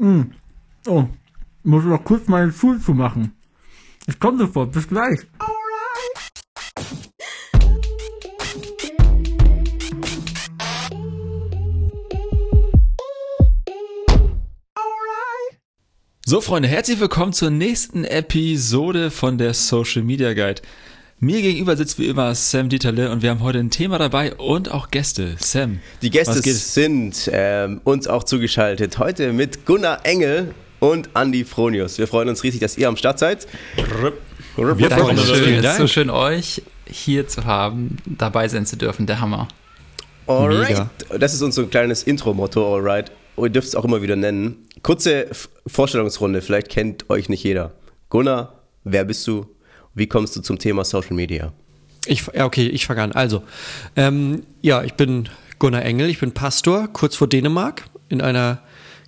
Hm. Oh, muss noch kurz meine Schuhe zu machen. Ich komme sofort, bis gleich. So, Freunde, herzlich willkommen zur nächsten Episode von der Social Media Guide. Mir gegenüber sitzt wie immer Sam Dieterle und wir haben heute ein Thema dabei und auch Gäste. Sam. Die Gäste sind ähm, uns auch zugeschaltet. Heute mit Gunnar Engel und Andy Fronius. Wir freuen uns riesig, dass ihr am Start seid. Wir freuen uns. Schön, so schön, euch hier zu haben, dabei sein zu dürfen. Der Hammer. Alright. Mega. Das ist unser kleines Intro-Motto, alright. Ihr dürft es auch immer wieder nennen. Kurze Vorstellungsrunde, vielleicht kennt euch nicht jeder. Gunnar, wer bist du? Wie kommst du zum Thema Social Media? Ich, okay, ich fange an. Also, ähm, ja, ich bin Gunnar Engel, ich bin Pastor kurz vor Dänemark in einer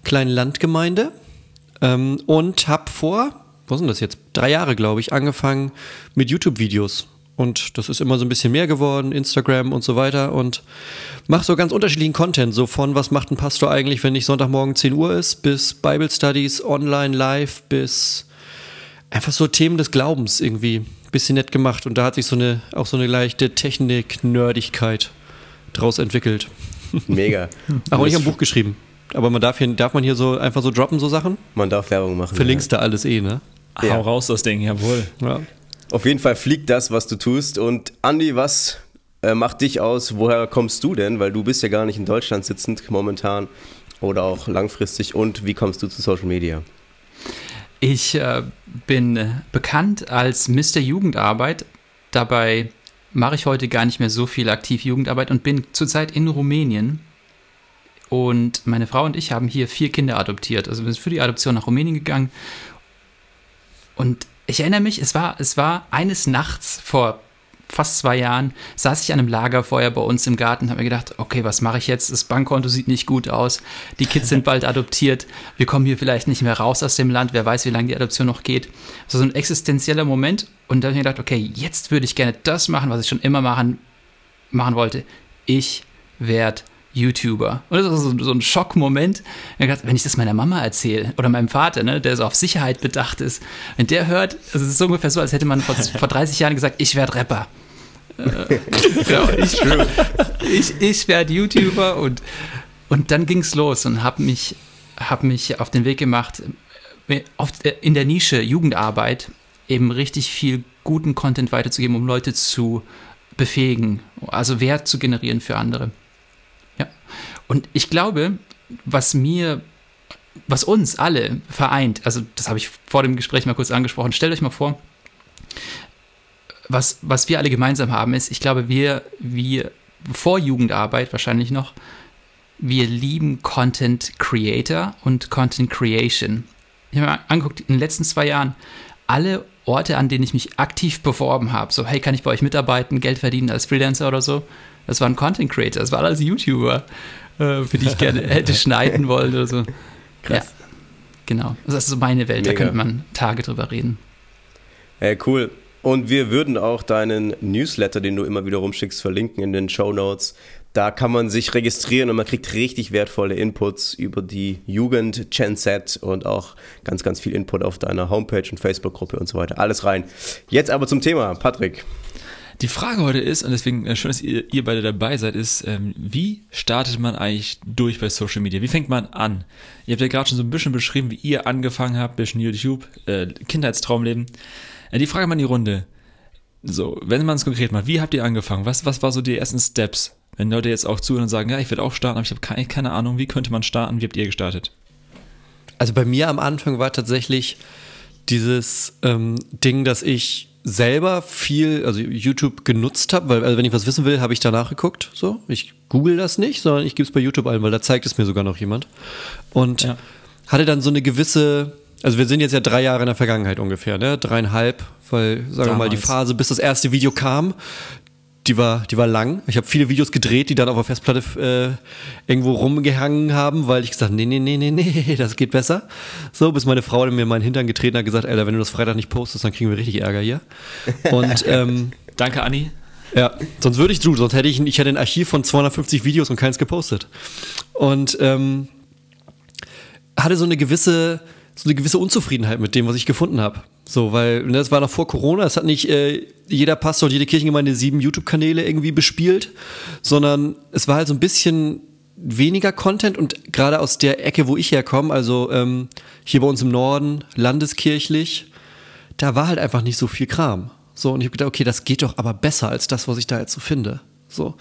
kleinen Landgemeinde ähm, und habe vor, was sind das jetzt, drei Jahre, glaube ich, angefangen mit YouTube-Videos. Und das ist immer so ein bisschen mehr geworden, Instagram und so weiter. Und mache so ganz unterschiedlichen Content, so von was macht ein Pastor eigentlich, wenn nicht Sonntagmorgen 10 Uhr ist, bis Bible Studies online live, bis einfach so Themen des Glaubens irgendwie. Bisschen nett gemacht. Und da hat sich so eine, auch so eine leichte Technik-Nerdigkeit draus entwickelt. Mega. auch nicht am Buch geschrieben. Aber man darf hier, darf man hier so einfach so droppen, so Sachen? Man darf Werbung machen. Verlinkst ja. da alles eh, ne? Ja. Hau raus das Ding, jawohl. Ja. Auf jeden Fall fliegt das, was du tust. Und Andi, was äh, macht dich aus? Woher kommst du denn? Weil du bist ja gar nicht in Deutschland sitzend momentan oder auch langfristig. Und wie kommst du zu Social Media? Ich äh, bin bekannt als Mr. Jugendarbeit. Dabei mache ich heute gar nicht mehr so viel aktiv Jugendarbeit und bin zurzeit in Rumänien und meine Frau und ich haben hier vier Kinder adoptiert. Also wir sind für die Adoption nach Rumänien gegangen. Und ich erinnere mich, es war, es war eines Nachts vor fast zwei Jahren, saß ich an einem Lagerfeuer bei uns im Garten und habe mir gedacht, okay, was mache ich jetzt? Das Bankkonto sieht nicht gut aus. Die Kids sind bald adoptiert. Wir kommen hier vielleicht nicht mehr raus aus dem Land. Wer weiß, wie lange die Adoption noch geht. Das war so ein existenzieller Moment. Und da habe ich mir gedacht, okay, jetzt würde ich gerne das machen, was ich schon immer machen, machen wollte. Ich werde YouTuber. Und das ist so, so ein Schockmoment. Wenn ich das meiner Mama erzähle oder meinem Vater, ne, der so auf Sicherheit bedacht ist, wenn der hört, also es ist ungefähr so, als hätte man vor, vor 30 Jahren gesagt, ich werde Rapper. Äh, genau, ich, ich, ich werde YouTuber und, und dann ging es los und habe mich, hab mich auf den Weg gemacht, äh, auf, äh, in der Nische Jugendarbeit eben richtig viel guten Content weiterzugeben, um Leute zu befähigen, also Wert zu generieren für andere. Und ich glaube, was mir, was uns alle vereint, also das habe ich vor dem Gespräch mal kurz angesprochen, stellt euch mal vor, was, was wir alle gemeinsam haben, ist, ich glaube, wir, wir vor Jugendarbeit wahrscheinlich noch, wir lieben Content Creator und Content Creation. Ich habe mir angeguckt, in den letzten zwei Jahren, alle Orte, an denen ich mich aktiv beworben habe, so, hey, kann ich bei euch mitarbeiten, Geld verdienen als Freelancer oder so, das waren Content Creator, das waren alles YouTuber äh, für die ich gerne hätte schneiden wollen oder so. Krass. Ja, genau. Das ist so meine Welt, Mega. da könnte man Tage drüber reden. Hey, cool. Und wir würden auch deinen Newsletter, den du immer wieder rumschickst, verlinken in den Show Notes. Da kann man sich registrieren und man kriegt richtig wertvolle Inputs über die Jugend, Gen Z und auch ganz, ganz viel Input auf deiner Homepage und Facebook-Gruppe und so weiter. Alles rein. Jetzt aber zum Thema, Patrick. Die Frage heute ist, und deswegen äh, schön, dass ihr, ihr beide dabei seid, ist, ähm, wie startet man eigentlich durch bei Social Media? Wie fängt man an? Ihr habt ja gerade schon so ein bisschen beschrieben, wie ihr angefangen habt, bisschen YouTube, äh, Kindheitstraumleben. Äh, die Frage mal in die Runde. So, wenn man es konkret macht, wie habt ihr angefangen? Was, was war so die ersten Steps? Wenn Leute jetzt auch zuhören und sagen, ja, ich werde auch starten, aber ich habe keine, keine Ahnung, wie könnte man starten? Wie habt ihr gestartet? Also bei mir am Anfang war tatsächlich dieses ähm, Ding, dass ich selber viel, also YouTube genutzt habe, weil also wenn ich was wissen will, habe ich danach geguckt. So, ich google das nicht, sondern ich gebe es bei YouTube ein, weil da zeigt es mir sogar noch jemand. Und ja. hatte dann so eine gewisse, also wir sind jetzt ja drei Jahre in der Vergangenheit ungefähr, ne? Dreieinhalb, weil, sagen Damals. wir mal, die Phase, bis das erste Video kam, die war, die war lang. Ich habe viele Videos gedreht, die dann auf der Festplatte äh, irgendwo rumgehangen haben, weil ich gesagt, nee, nee, nee, nee, nee, das geht besser. So, bis meine Frau mir meinen Hintern getreten hat, gesagt, Alter, wenn du das Freitag nicht postest, dann kriegen wir richtig Ärger hier. Und ähm, danke, Anni. Ja, sonst würde ich du, sonst hätte ich, ich hätte ein Archiv von 250 Videos und keins gepostet. Und ähm, hatte so eine gewisse, so eine gewisse Unzufriedenheit mit dem, was ich gefunden habe. So, weil ne, das war noch vor Corona, es hat nicht äh, jeder Pastor und jede Kirchengemeinde sieben YouTube-Kanäle irgendwie bespielt, sondern es war halt so ein bisschen weniger Content und gerade aus der Ecke, wo ich herkomme, also ähm, hier bei uns im Norden, landeskirchlich, da war halt einfach nicht so viel Kram. So, und ich habe gedacht, okay, das geht doch aber besser als das, was ich da jetzt so finde. So.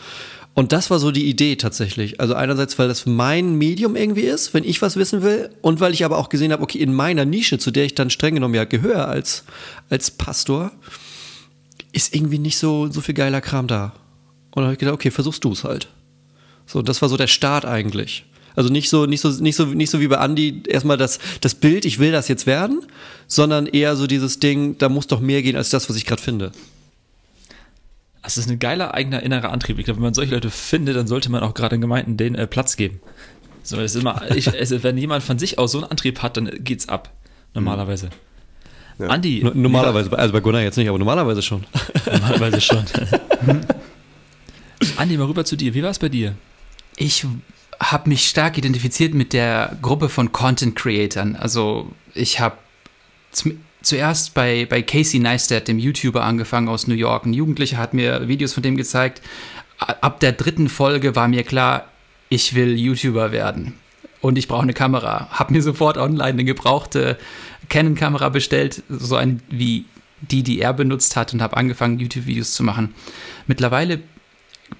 Und das war so die Idee tatsächlich. Also einerseits, weil das mein Medium irgendwie ist, wenn ich was wissen will, und weil ich aber auch gesehen habe, okay, in meiner Nische, zu der ich dann streng genommen ja gehöre als, als Pastor, ist irgendwie nicht so, so viel geiler Kram da. Und dann habe ich gedacht, okay, versuchst du es halt. So, das war so der Start eigentlich. Also nicht so, nicht so, nicht so, nicht so wie bei Andy erstmal das, das Bild, ich will das jetzt werden, sondern eher so dieses Ding, da muss doch mehr gehen als das, was ich gerade finde. Das ist ein geiler eigener innerer Antrieb. Ich glaube, wenn man solche Leute findet, dann sollte man auch gerade in Gemeinden denen äh, Platz geben. So, das ist immer, ich, also, wenn jemand von sich aus so einen Antrieb hat, dann geht's ab. Normalerweise. Ja. Andi. N normalerweise, also bei Gunnar jetzt nicht, aber normalerweise schon. Normalerweise schon. Andi, mal rüber zu dir. Wie war es bei dir? Ich habe mich stark identifiziert mit der Gruppe von Content Creatern. Also ich habe zuerst bei, bei Casey Neistat, dem YouTuber, angefangen aus New York. Ein Jugendlicher hat mir Videos von dem gezeigt. Ab der dritten Folge war mir klar, ich will YouTuber werden. Und ich brauche eine Kamera. Hab mir sofort online eine gebrauchte Canon-Kamera bestellt, so eine wie die, die er benutzt hat, und habe angefangen, YouTube-Videos zu machen. Mittlerweile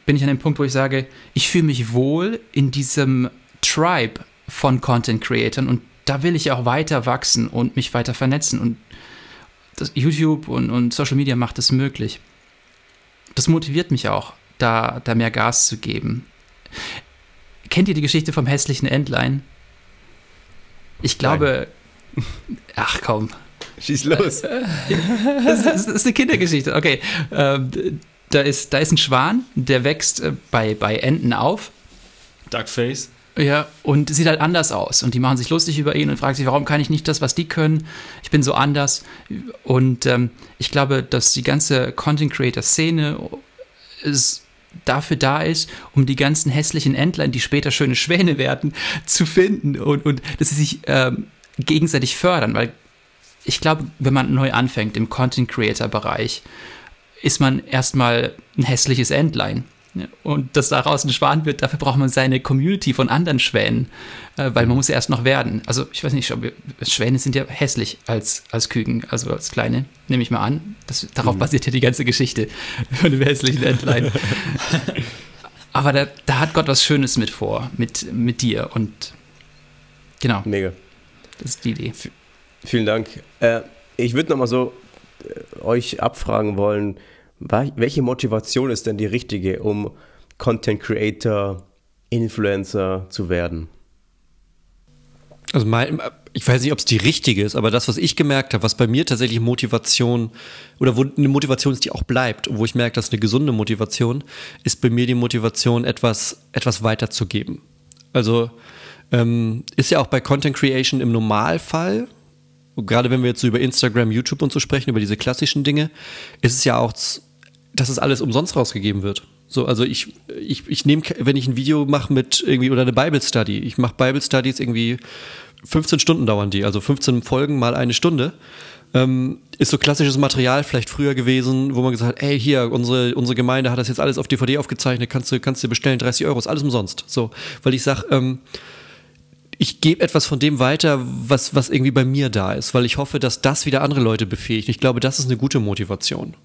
bin ich an dem Punkt, wo ich sage, ich fühle mich wohl in diesem Tribe von Content Creatern und da will ich auch weiter wachsen und mich weiter vernetzen. Und das YouTube und, und Social Media macht es möglich. Das motiviert mich auch, da, da mehr Gas zu geben. Kennt ihr die Geschichte vom hässlichen Entlein? Ich glaube. Nein. Ach komm. Schieß los. das, ist, das ist eine Kindergeschichte. Okay. Ähm, da, ist, da ist ein Schwan, der wächst äh, bei, bei Enten auf. Duckface. Ja, und sieht halt anders aus. Und die machen sich lustig über ihn und fragen sich, warum kann ich nicht das, was die können? Ich bin so anders. Und ähm, ich glaube, dass die ganze Content Creator-Szene ist dafür da ist, um die ganzen hässlichen Entlein, die später schöne Schwäne werden, zu finden und, und dass sie sich ähm, gegenseitig fördern, weil ich glaube, wenn man neu anfängt im Content Creator Bereich, ist man erstmal ein hässliches Entlein. Und dass daraus ein Schwan wird, dafür braucht man seine Community von anderen Schwänen, äh, weil man muss ja erst noch werden. Also ich weiß nicht, Schwäne sind ja hässlich als, als Küken, also als kleine, nehme ich mal an. Das, darauf mhm. basiert ja die ganze Geschichte von dem hässlichen Entlein. Aber da, da, hat Gott was Schönes mit vor, mit, mit dir und genau. Mega. Das ist die Idee. V vielen Dank. Äh, ich würde nochmal so äh, euch abfragen wollen, welche Motivation ist denn die richtige, um Content Creator, Influencer zu werden? Also mein, ich weiß nicht, ob es die richtige ist, aber das, was ich gemerkt habe, was bei mir tatsächlich Motivation oder wo eine Motivation ist, die auch bleibt, wo ich merke, dass eine gesunde Motivation ist bei mir die Motivation, etwas, etwas weiterzugeben. Also ähm, ist ja auch bei Content Creation im Normalfall gerade wenn wir jetzt so über Instagram, YouTube und so sprechen, über diese klassischen Dinge, ist es ja auch dass es alles umsonst rausgegeben wird. So, also ich, ich, ich nehme, wenn ich ein Video mache mit irgendwie oder eine Bible Study, ich mache Bible Studies irgendwie 15 Stunden dauern die, also 15 Folgen mal eine Stunde. Ähm, ist so klassisches Material vielleicht früher gewesen, wo man gesagt hat, ey, hier, unsere, unsere Gemeinde hat das jetzt alles auf DVD aufgezeichnet, kannst du, kannst du bestellen, 30 Euro, ist alles umsonst. So, weil ich sage, ähm, ich gebe etwas von dem weiter, was, was irgendwie bei mir da ist, weil ich hoffe, dass das wieder andere Leute befähigt. Ich glaube, das ist eine gute Motivation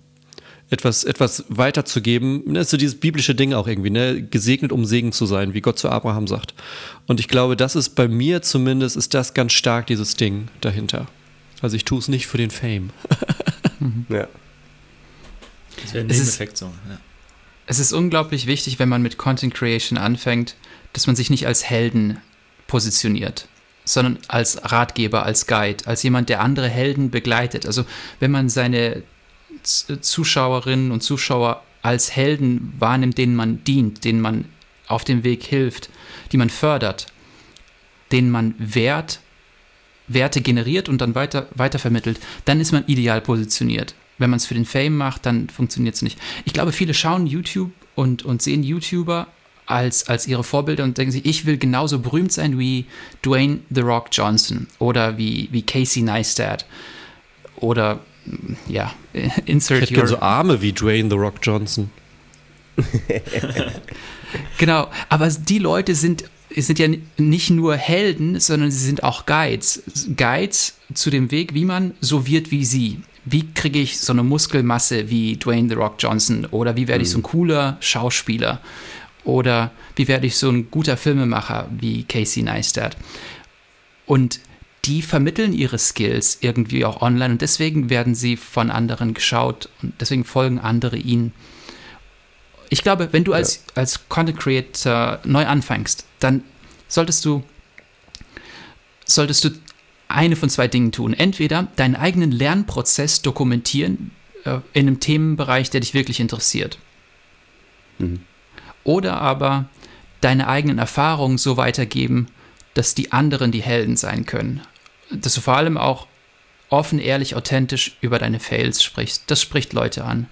etwas, etwas weiterzugeben. Das ne, ist so dieses biblische Ding auch irgendwie, ne? Gesegnet, um Segen zu sein, wie Gott zu Abraham sagt. Und ich glaube, das ist bei mir zumindest, ist das ganz stark, dieses Ding dahinter. Also ich tue es nicht für den Fame. Ja. Das wäre ein Nebeneffekt so, ja. Es ist unglaublich wichtig, wenn man mit Content Creation anfängt, dass man sich nicht als Helden positioniert, sondern als Ratgeber, als Guide, als jemand, der andere Helden begleitet. Also wenn man seine Zuschauerinnen und Zuschauer als Helden wahrnimmt, denen man dient, denen man auf dem Weg hilft, die man fördert, denen man Wert, Werte generiert und dann weiter, weiter vermittelt, dann ist man ideal positioniert. Wenn man es für den Fame macht, dann funktioniert es nicht. Ich glaube, viele schauen YouTube und, und sehen YouTuber als, als ihre Vorbilder und denken sich, ich will genauso berühmt sein wie Dwayne The Rock Johnson oder wie, wie Casey Neistat oder ja, insert Ich hätte gerne so Arme wie Dwayne The Rock Johnson. Genau, aber die Leute sind, sind ja nicht nur Helden, sondern sie sind auch Guides. Guides zu dem Weg, wie man so wird wie sie. Wie kriege ich so eine Muskelmasse wie Dwayne The Rock Johnson? Oder wie werde ich so ein cooler Schauspieler? Oder wie werde ich so ein guter Filmemacher wie Casey Neistat? Und die vermitteln ihre Skills irgendwie auch online und deswegen werden sie von anderen geschaut und deswegen folgen andere ihnen. Ich glaube, wenn du als, ja. als Content Creator neu anfängst, dann solltest du, solltest du eine von zwei Dingen tun. Entweder deinen eigenen Lernprozess dokumentieren äh, in einem Themenbereich, der dich wirklich interessiert. Mhm. Oder aber deine eigenen Erfahrungen so weitergeben, dass die anderen die Helden sein können. Dass du vor allem auch offen, ehrlich, authentisch über deine Fails sprichst. Das spricht Leute an.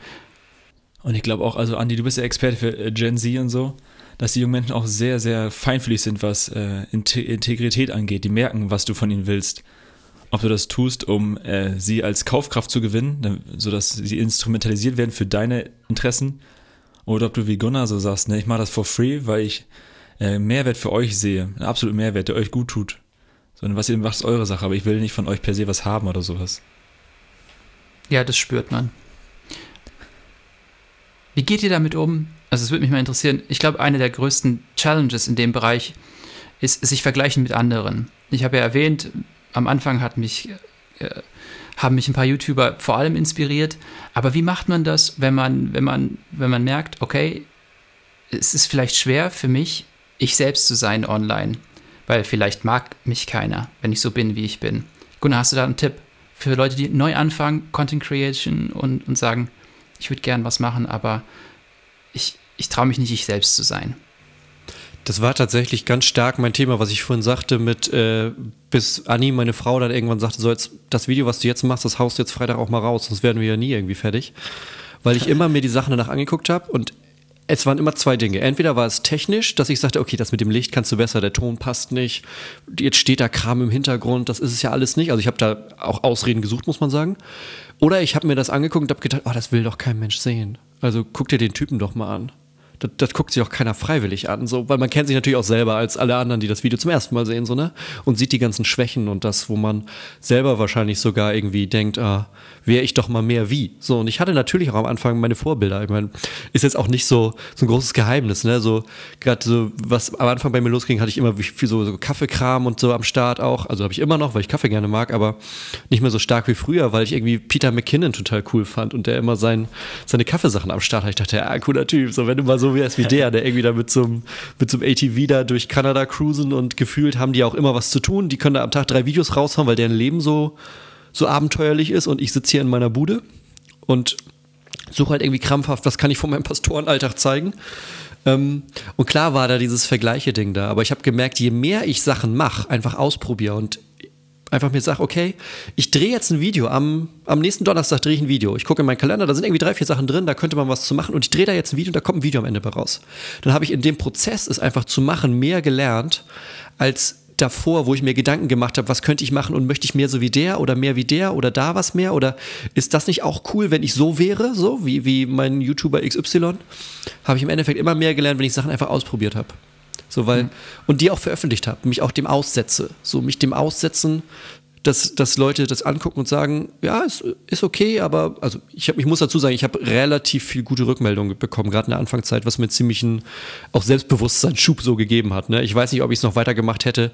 Und ich glaube auch, also Andi, du bist ja Experte für äh, Gen Z und so, dass die jungen Menschen auch sehr, sehr feinfühlig sind, was äh, Integrität angeht. Die merken, was du von ihnen willst. Ob du das tust, um äh, sie als Kaufkraft zu gewinnen, sodass sie instrumentalisiert werden für deine Interessen, oder ob du wie Gunnar so sagst, ne, ich mache das for free, weil ich äh, Mehrwert für euch sehe, einen absoluten Mehrwert, der euch gut tut. Sondern was ihr macht, ist eure Sache, aber ich will nicht von euch per se was haben oder sowas. Ja, das spürt man. Wie geht ihr damit um? Also es würde mich mal interessieren. Ich glaube, eine der größten Challenges in dem Bereich ist sich vergleichen mit anderen. Ich habe ja erwähnt, am Anfang hat mich, äh, haben mich ein paar YouTuber vor allem inspiriert. Aber wie macht man das, wenn man, wenn man, wenn man merkt, okay, es ist vielleicht schwer für mich, ich selbst zu sein online, weil vielleicht mag mich keiner, wenn ich so bin, wie ich bin. Gunnar, hast du da einen Tipp für Leute, die neu anfangen, Content Creation und, und sagen, ich würde gern was machen, aber ich, ich traue mich nicht, ich selbst zu sein. Das war tatsächlich ganz stark mein Thema, was ich vorhin sagte, mit äh, bis Anni, meine Frau, dann irgendwann sagte, so jetzt das Video, was du jetzt machst, das haust du jetzt Freitag auch mal raus, sonst werden wir ja nie irgendwie fertig. Weil ich immer mir die Sachen danach angeguckt habe und es waren immer zwei Dinge. Entweder war es technisch, dass ich sagte, okay, das mit dem Licht kannst du besser, der Ton passt nicht, jetzt steht da Kram im Hintergrund, das ist es ja alles nicht. Also ich habe da auch Ausreden gesucht, muss man sagen. Oder ich habe mir das angeguckt und habe gedacht, oh, das will doch kein Mensch sehen. Also guck dir den Typen doch mal an das, das, guckt sich auch keiner freiwillig an, so, weil man kennt sich natürlich auch selber als alle anderen, die das Video zum ersten Mal sehen, so, ne? Und sieht die ganzen Schwächen und das, wo man selber wahrscheinlich sogar irgendwie denkt, ah, wäre ich doch mal mehr wie. So, und ich hatte natürlich auch am Anfang meine Vorbilder. Ich meine, ist jetzt auch nicht so, so ein großes Geheimnis, ne? So, gerade so, was am Anfang bei mir losging, hatte ich immer viel so, so Kaffeekram und so am Start auch. Also habe ich immer noch, weil ich Kaffee gerne mag, aber nicht mehr so stark wie früher, weil ich irgendwie Peter McKinnon total cool fand und der immer sein, seine Kaffeesachen am Start hat. Ich dachte, ja, cooler Typ. So, wenn du mal so wärst wie der, der irgendwie da mit so mit so einem ATV da durch Kanada cruisen und gefühlt haben die auch immer was zu tun. Die können da am Tag drei Videos raushauen, weil deren Leben so, so abenteuerlich ist und ich sitze hier in meiner Bude und suche halt irgendwie krampfhaft, was kann ich von meinem Pastorenalltag zeigen. Ähm, und klar war da dieses Vergleiche-Ding da, aber ich habe gemerkt, je mehr ich Sachen mache, einfach ausprobiere und einfach mir sage, okay, ich drehe jetzt ein Video, am, am nächsten Donnerstag drehe ich ein Video. Ich gucke in meinen Kalender, da sind irgendwie drei, vier Sachen drin, da könnte man was zu machen und ich drehe da jetzt ein Video und da kommt ein Video am Ende bei raus. Dann habe ich in dem Prozess, es einfach zu machen, mehr gelernt, als davor, wo ich mir Gedanken gemacht habe, was könnte ich machen und möchte ich mehr so wie der oder mehr wie der oder da was mehr oder ist das nicht auch cool, wenn ich so wäre, so wie, wie mein YouTuber XY, habe ich im Endeffekt immer mehr gelernt, wenn ich Sachen einfach ausprobiert habe. So, weil, mhm. und die auch veröffentlicht habe, mich auch dem aussetze. So, mich dem aussetzen, dass, dass Leute das angucken und sagen, ja, ist, ist okay, aber also ich, hab, ich muss dazu sagen, ich habe relativ viel gute Rückmeldungen bekommen, gerade in der Anfangszeit, was mir ziemlichen auch Selbstbewusstseinsschub so gegeben hat. Ne? Ich weiß nicht, ob ich es noch weitergemacht hätte,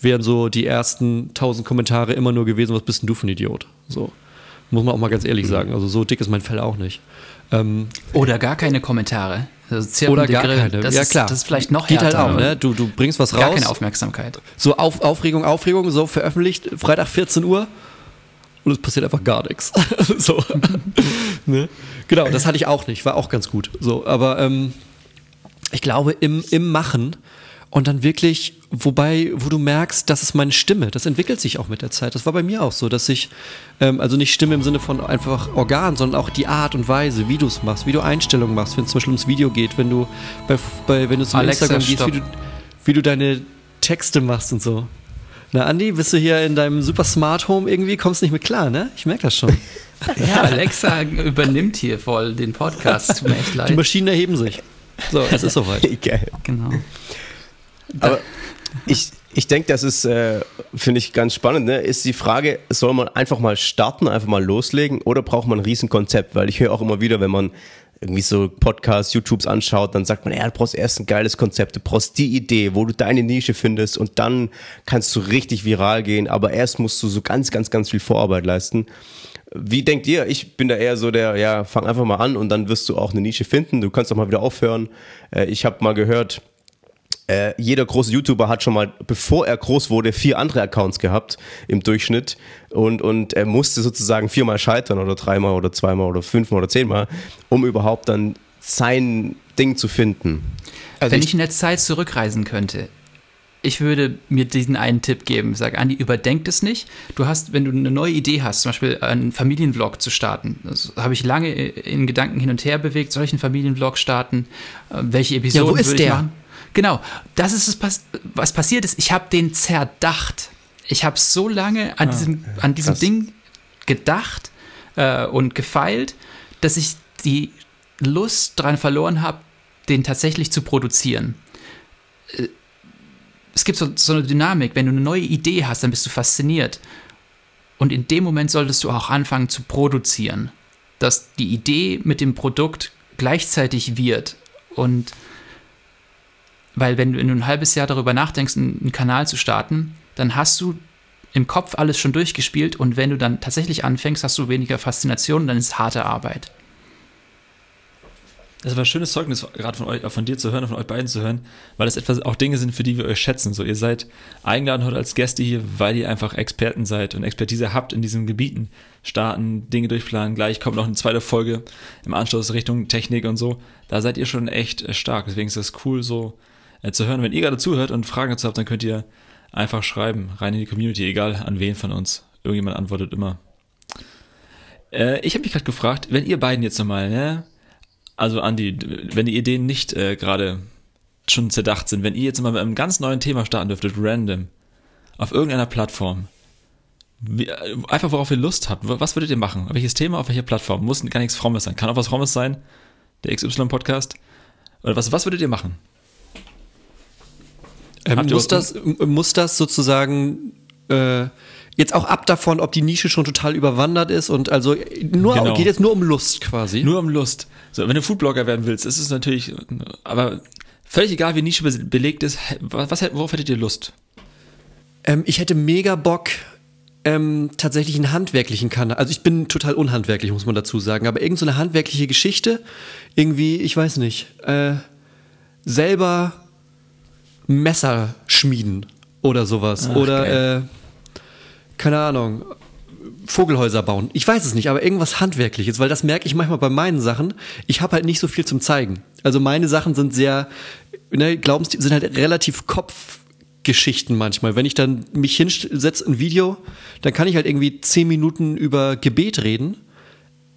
wären so die ersten tausend Kommentare immer nur gewesen, was bist denn du für ein Idiot? So. Muss man auch mal ganz ehrlich mhm. sagen. Also so dick ist mein Fell auch nicht. Ähm, Oder gar keine Kommentare. Also Oder gar Grill. keine. Das ja, ist, klar. Das ist vielleicht noch Geht halt härter. halt auch, ne? Du, du bringst was raus. Gar keine Aufmerksamkeit. So auf, Aufregung, Aufregung, so veröffentlicht, Freitag 14 Uhr und es passiert einfach gar nichts. so. ne? Genau, das hatte ich auch nicht, war auch ganz gut. So, aber ähm, ich glaube, im, im Machen und dann wirklich, wobei, wo du merkst, das ist meine Stimme. Das entwickelt sich auch mit der Zeit. Das war bei mir auch so, dass ich, ähm, also nicht Stimme im Sinne von einfach Organ, sondern auch die Art und Weise, wie du es machst, wie du Einstellungen machst, wenn es zum Beispiel ums Video geht, wenn du bei, bei wenn du zum Alexa, Instagram gehst, wie du, wie du deine Texte machst und so. Na, Andi, bist du hier in deinem super Smart Home irgendwie? Kommst nicht mit klar, ne? Ich merke das schon. Ja, Alexa übernimmt hier voll den Podcast. Tut mir echt Die leid. Maschinen erheben sich. So, es ist soweit. Geil. Genau. Aber ich, ich denke, das ist, äh, finde ich ganz spannend, ne? ist die Frage, soll man einfach mal starten, einfach mal loslegen oder braucht man ein Riesenkonzept? Weil ich höre auch immer wieder, wenn man irgendwie so Podcasts, YouTubes anschaut, dann sagt man, ja, du brauchst erst ein geiles Konzept, du brauchst die Idee, wo du deine Nische findest und dann kannst du richtig viral gehen, aber erst musst du so ganz, ganz, ganz viel Vorarbeit leisten. Wie denkt ihr? Ich bin da eher so der, ja, fang einfach mal an und dann wirst du auch eine Nische finden. Du kannst auch mal wieder aufhören. Äh, ich habe mal gehört, äh, jeder große YouTuber hat schon mal, bevor er groß wurde, vier andere Accounts gehabt im Durchschnitt und, und er musste sozusagen viermal scheitern oder dreimal oder zweimal oder fünfmal oder zehnmal, um überhaupt dann sein Ding zu finden. Also Wenn ich in der Zeit zurückreisen könnte, ich würde mir diesen einen Tipp geben. Sag, Andi, überdenk es nicht. Du hast, wenn du eine neue Idee hast, zum Beispiel einen Familienvlog zu starten, das habe ich lange in Gedanken hin und her bewegt. Soll ich einen Familienvlog starten? Äh, Welche Episoden wo ist würde ich der? machen? Genau, das ist es, was passiert ist. Ich habe den zerdacht. Ich habe so lange an diesem, an diesem krass. Ding gedacht äh, und gefeilt, dass ich die Lust daran verloren habe, den tatsächlich zu produzieren. Äh, Es gibt so, so eine Dynamik, wenn du eine neue Idee hast, dann bist du fasziniert. Und in dem Moment solltest du auch anfangen zu produzieren, dass die Idee mit dem Produkt gleichzeitig wird. Und weil wenn du ein halbes Jahr darüber nachdenkst, einen Kanal zu starten, dann hast du im Kopf alles schon durchgespielt und wenn du dann tatsächlich anfängst, hast du weniger Faszination, dann ist es harte Arbeit. Das war ein schönes Zeugnis, gerade von euch, von dir zu hören von euch beiden zu hören, weil das etwas auch Dinge sind, für die wir euch schätzen. So, ihr seid eingeladen heute als Gäste hier, weil ihr einfach Experten seid und Expertise habt in diesen Gebieten. Starten, Dinge durchplanen, gleich kommt noch eine zweite Folge im Anschluss Richtung Technik und so. Da seid ihr schon echt äh, stark. Deswegen ist das cool, so äh, zu hören. Wenn ihr gerade zuhört und Fragen dazu habt, dann könnt ihr einfach schreiben, rein in die Community, egal an wen von uns. Irgendjemand antwortet immer. Äh, ich habe mich gerade gefragt, wenn ihr beiden jetzt nochmal, ne? Also Andi, wenn die Ideen nicht äh, gerade schon zerdacht sind, wenn ihr jetzt mal mit einem ganz neuen Thema starten dürftet, random, auf irgendeiner Plattform, wie, äh, einfach worauf ihr Lust habt, was würdet ihr machen? Welches Thema, auf welcher Plattform? Muss gar nichts Frommes sein. Kann auch was Frommes sein, der XY-Podcast. Oder was, was würdet ihr machen? Ähm, muss, das, muss das sozusagen äh, jetzt auch ab davon, ob die Nische schon total überwandert ist und also nur Genau. geht jetzt nur um Lust quasi. Nur um Lust. So, wenn du Foodblogger werden willst, ist es natürlich, aber völlig egal, wie Nische be- belegt ist, was, worauf hättet ihr Lust? Ähm, ich hätte mega Bock, ähm, tatsächlich einen handwerklichen Kanal. Also ich bin total unhandwerklich, muss man dazu sagen, aber irgend so eine handwerkliche Geschichte, irgendwie, ich weiß nicht, äh, selber Messer schmieden oder sowas. Ach, oder, äh, keine Ahnung, Vogelhäuser bauen. Ich weiß es nicht, aber irgendwas Handwerkliches, weil das merke ich manchmal bei meinen Sachen. Ich habe halt nicht so viel zum Zeigen. Also meine Sachen sind sehr, ne, Glaubens sind halt relativ Kopfgeschichten manchmal. Wenn ich dann mich hinsetze, ein Video, dann kann ich halt irgendwie zehn Minuten über Gebet reden.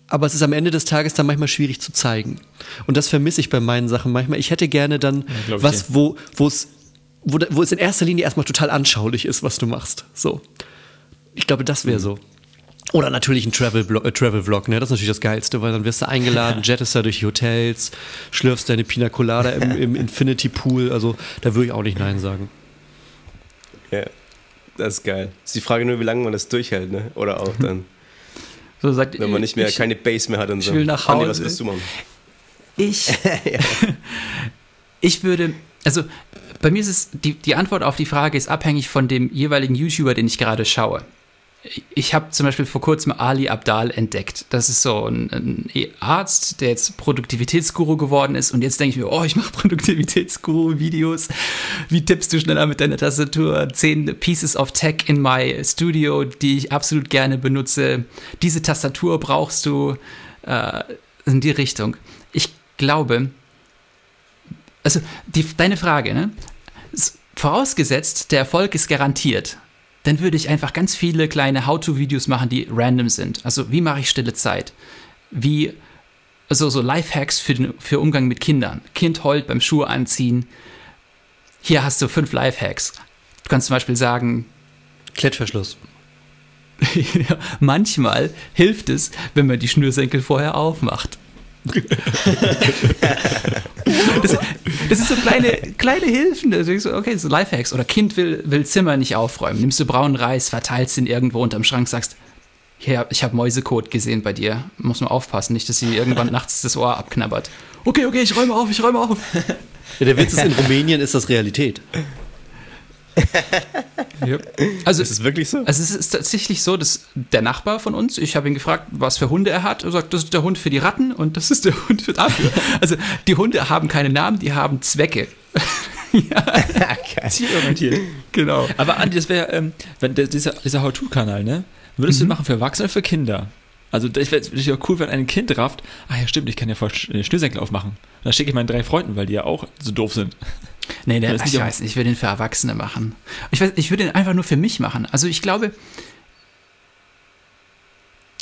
Aber es ist am Ende des Tages dann manchmal schwierig zu zeigen. Und das vermisse ich bei meinen Sachen manchmal. Ich hätte gerne dann ich was, wo es, wo, wo es in erster Linie erstmal total anschaulich ist, was du machst. So. Ich glaube, das wäre so. Oder natürlich ein Travel-Vlog, äh, Travel ne? Das ist natürlich das Geilste, weil dann wirst du eingeladen, jettest da durch die Hotels, schlürfst deine Pina Colada im, im Infinity Pool. Also da würde ich auch nicht Nein sagen. Ja, das ist geil. Ist die Frage nur, wie lange man das durchhält, ne? Oder auch dann, So sagt wenn man nicht mehr ich, keine Base mehr hat und so. will nach Andi, Hause. was isst du, Mann? Ich, ich würde, also bei mir ist es, die, die Antwort auf die Frage ist abhängig von dem jeweiligen YouTuber, den ich gerade schaue. Ich habe zum Beispiel vor kurzem Ali Abdal entdeckt. Das ist so ein, ein Arzt, der jetzt Produktivitätsguru geworden ist. Und jetzt denke ich mir, oh, ich mache Produktivitätsguru-Videos. Wie tippst du schneller mit deiner Tastatur? Zehn Pieces of Tech in my Studio, die ich absolut gerne benutze. Diese Tastatur brauchst du äh, in die Richtung. Ich glaube, also die, deine Frage, ne? Vorausgesetzt, der Erfolg ist garantiert, dann würde ich einfach ganz viele kleine How-to-Videos machen, die random sind. Also wie mache ich stille Zeit? Wie also so Lifehacks für, den, für Umgang mit Kindern. Kind heult beim Schuhe anziehen. Hier hast du fünf Lifehacks. Du kannst zum Beispiel sagen, Klettverschluss. manchmal hilft es, wenn man die Schnürsenkel vorher aufmacht. das, das sind so kleine, kleine Hilfen. Denkst du, okay, so Lifehacks. Oder Kind will, will Zimmer nicht aufräumen. Nimmst du braunen Reis, verteilst ihn irgendwo unterm Schrank, sagst, hier, ich habe Mäusekot gesehen bei dir. Muss man aufpassen, nicht, dass sie irgendwann nachts das Ohr abknabbert. Okay, okay, ich räume auf, ich räume auf. Ja, der Witz ist, in Rumänien ist das Realität. Also, Ist es wirklich so? Also es ist tatsächlich so, dass der Nachbar von uns, ich habe ihn gefragt, was für Hunde er hat. Er sagt, das ist der Hund für die Ratten und das ist der Hund für dafür. Also die Hunde haben keine Namen, die haben Zwecke. Zielorientiert. Genau. Aber Andi, das wäre, ähm, dieser, dieser How-To-Kanal, ne? Würdest du den machen für Erwachsene oder für Kinder? Also das wäre wär auch cool, wenn ein Kind rafft, ah ja stimmt, ich kann ja voll äh, Schnürsenkel aufmachen. Und dann schicke ich meinen drei Freunden, weil die ja auch so doof sind. Nee, der, Das ist ich nicht weiß nicht, ich würde den für Erwachsene machen. Ich, weiß, ich würde den einfach nur für mich machen. Also ich glaube,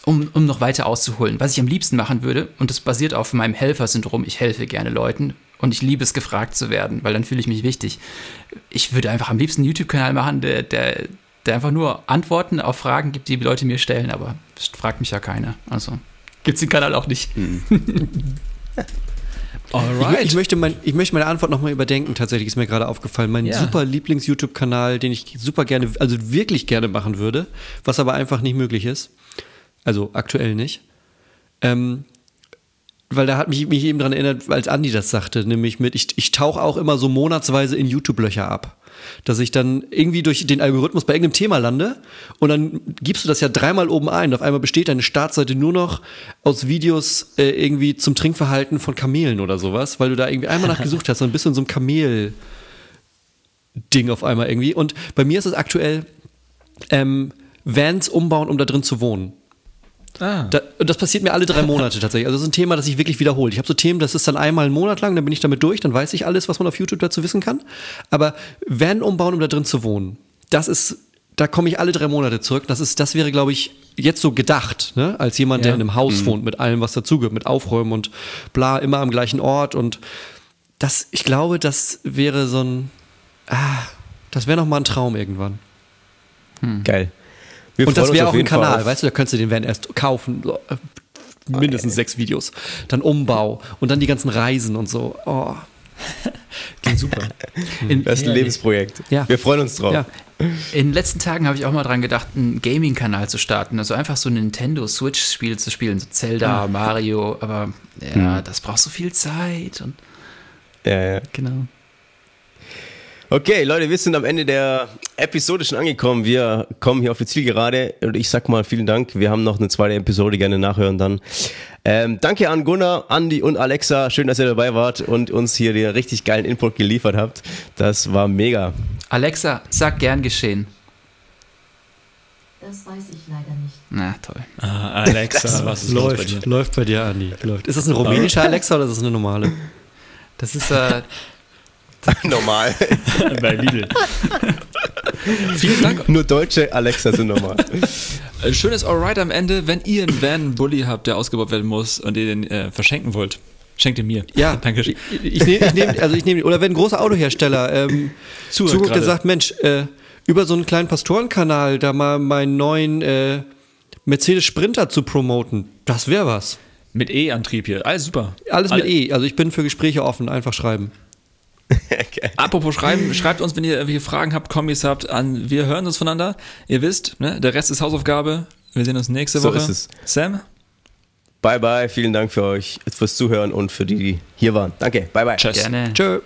um, um noch weiter auszuholen, was ich am liebsten machen würde, und das basiert auf meinem Helfersyndrom, ich helfe gerne Leuten und ich liebe es, gefragt zu werden, weil dann fühle ich mich wichtig. Ich würde einfach am liebsten einen YouTube-Kanal machen, der, der, der einfach nur Antworten auf Fragen gibt, die die Leute mir stellen, aber das fragt mich ja keiner. Also gibt es den Kanal auch nicht. Ich, ich, möchte mein, ich möchte meine Antwort nochmal überdenken, tatsächlich ist mir gerade aufgefallen. Mein Ja. super Lieblings-YouTube-Kanal, den ich super gerne, also wirklich gerne machen würde, was aber einfach nicht möglich ist. Also aktuell nicht. Ähm, weil da hat mich, mich eben dran erinnert, als Andi das sagte, nämlich mit, ich, ich tauche auch immer so monatsweise in YouTube-Löcher ab. Dass ich dann irgendwie durch den Algorithmus bei irgendeinem Thema lande und dann gibst du das ja dreimal oben ein. Und auf einmal besteht deine Startseite nur noch aus Videos äh, irgendwie zum Trinkverhalten von Kamelen oder sowas, weil du da irgendwie einmal nachgesucht hast und bist in so einem Kamel-Ding auf einmal irgendwie. Und bei mir ist es aktuell ähm, Vans umbauen, um da drin zu wohnen. Ah. Da, und das passiert mir alle drei Monate tatsächlich. Also das ist ein Thema, das sich wirklich wiederholt. Ich habe so Themen, das ist dann einmal einen Monat lang, dann bin ich damit durch, dann weiß ich alles, was man auf YouTube dazu wissen kann. Aber Van umbauen, um da drin zu wohnen, das ist, da komme ich alle drei Monate zurück. Das ist, das wäre, glaube ich, jetzt so gedacht, ne? als jemand, der Ja. in einem Haus wohnt, mit allem, was dazugehört, mit Aufräumen und bla, immer am gleichen Ort. Und das, ich glaube, das wäre so ein, ah, das wäre noch mal ein Traum irgendwann. Geil. Wir Und das wäre auch ein Kanal, weißt du, da könntest du den Van erst kaufen. Äh, mindestens sechs Videos. Dann Umbau und dann die ganzen Reisen und so. Oh. Klingt super. In, Das ist ein Lebensprojekt. Ja. Wir freuen uns drauf. Ja. In den letzten Tagen habe ich auch mal dran gedacht, einen Gaming-Kanal zu starten. Also einfach so ein Nintendo Switch-Spiel zu spielen, so Zelda, Mario, aber ja, das braucht so viel Zeit und Ja, ja. genau. Okay, Leute, wir sind am Ende der Episode schon angekommen. Wir kommen hier auf die Zielgerade und ich sag mal vielen Dank. Wir haben noch eine zweite Episode, gerne nachhören dann. Ähm, danke an Gunnar, Andi und Alexa. Schön, dass ihr dabei wart und uns hier den richtig geilen Input geliefert habt. Das war mega. Alexa, sag gern geschehen. Das weiß ich leider nicht. Na, toll. Ah, Alexa, was ist los bei dir? Läuft, läuft bei dir, Andi. Läuft. Ist das eine rumänische Alexa oder ist das eine normale? Das ist, äh, normal. bei Lidl. Vielen Dank. Nur deutsche Alexa sind normal. Ein schönes Alright am Ende. Wenn ihr einen Van-Bully habt, der ausgebaut werden muss und ihr den äh, verschenken wollt, schenkt ihn mir. Ja, Danke. Ich, ich nehme, nehm, also ich nehme, oder wenn ein großer Autohersteller ähm, Zuhört zuguckt und sagt, Mensch, äh, über so einen kleinen Pastorenkanal da mal meinen neuen äh, Mercedes Sprinter zu promoten, das wäre was. Mit E-Antrieb hier. Alles super. Alles mit Alle- E, also ich bin für Gespräche offen, einfach schreiben. Apropos schreiben, schreibt uns, wenn ihr irgendwelche Fragen habt, Kommis habt, an wir hören uns voneinander. Ihr wisst, ne, der Rest ist Hausaufgabe. Wir sehen uns nächste So Woche. ist es. Sam, Bye, bye. Vielen Dank für euch, fürs Zuhören und für die, die hier waren. Danke. Bye, bye. tschüss. gerne. Tschö.